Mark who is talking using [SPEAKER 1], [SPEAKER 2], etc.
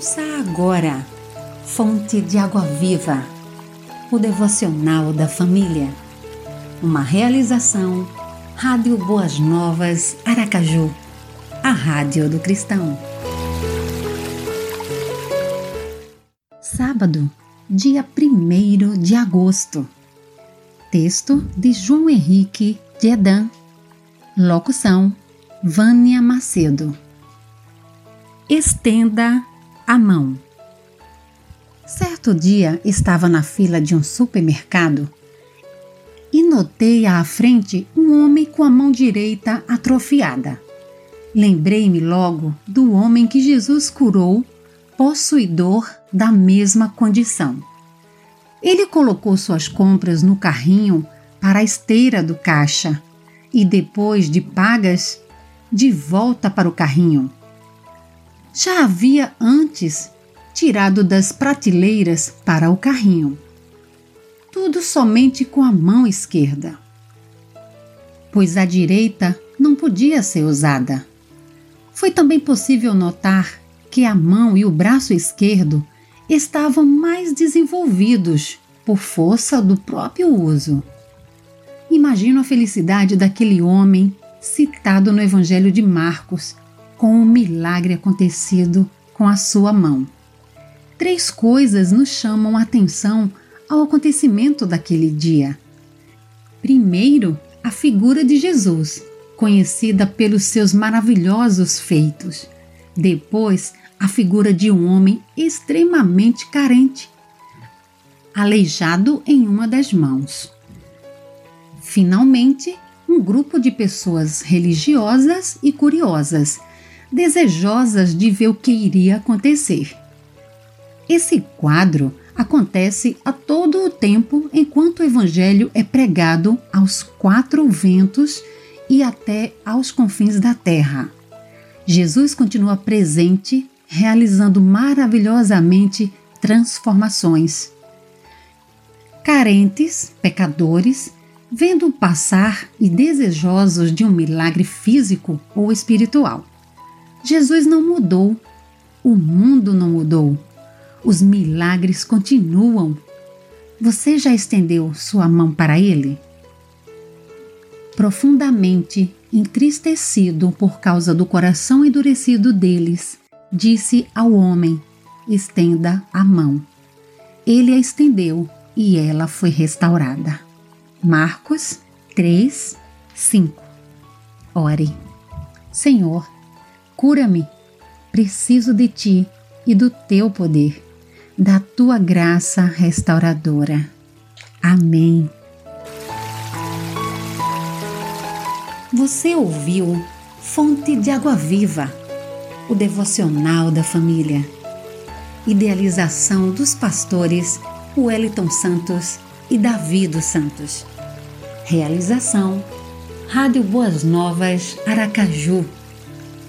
[SPEAKER 1] Ouça agora, Fonte de Água Viva, o devocional da família. Uma realização, Rádio Boas Novas, Aracaju, a Rádio do Cristão. Sábado, dia 1 de agosto. Texto de João Henrique de Edan. Locução: Vânia Macedo. Estenda a mão. Certo dia estava na fila de um supermercado e notei à frente um homem com a mão direita atrofiada. Lembrei-me logo do homem que Jesus curou, possuidor da mesma condição. Ele colocou suas compras no carrinho para a esteira do caixa e, depois de pagas, de volta para o carrinho já havia antes tirado das prateleiras para o carrinho. Tudo somente com a mão esquerda, pois a direita não podia ser usada. Foi também possível notar que a mão e o braço esquerdo estavam mais desenvolvidos por força do próprio uso. Imagino a felicidade daquele homem citado no Evangelho de Marcos, com o um milagre acontecido com a sua mão. Três coisas nos chamam a atenção ao acontecimento daquele dia. Primeiro, a figura de Jesus, conhecida pelos seus maravilhosos feitos. Depois, a figura de um homem extremamente carente, aleijado em uma das mãos. Finalmente, um grupo de pessoas religiosas e curiosas desejosas de ver o que iria acontecer. Esse quadro acontece a todo o tempo enquanto o Evangelho é pregado aos quatro ventos e até aos confins da terra. Jesus continua presente, realizando maravilhosamente transformações. Carentes, pecadores, vendo passar e desejosos de um milagre físico ou espiritual. Jesus não mudou, o mundo não mudou, os milagres continuam. Você já estendeu sua mão para ele? Profundamente entristecido por causa do coração endurecido deles, disse ao homem: Estenda a mão. Ele a estendeu e ela foi restaurada. Marcos 3, 5 Ore. Senhor, Cura-me. Preciso de ti e do teu poder, da tua graça restauradora. Amém. Você ouviu Fonte de Água Viva, o devocional da família. Idealização dos pastores Wellington Santos e Davi dos Santos. Realização Rádio Boas Novas Aracaju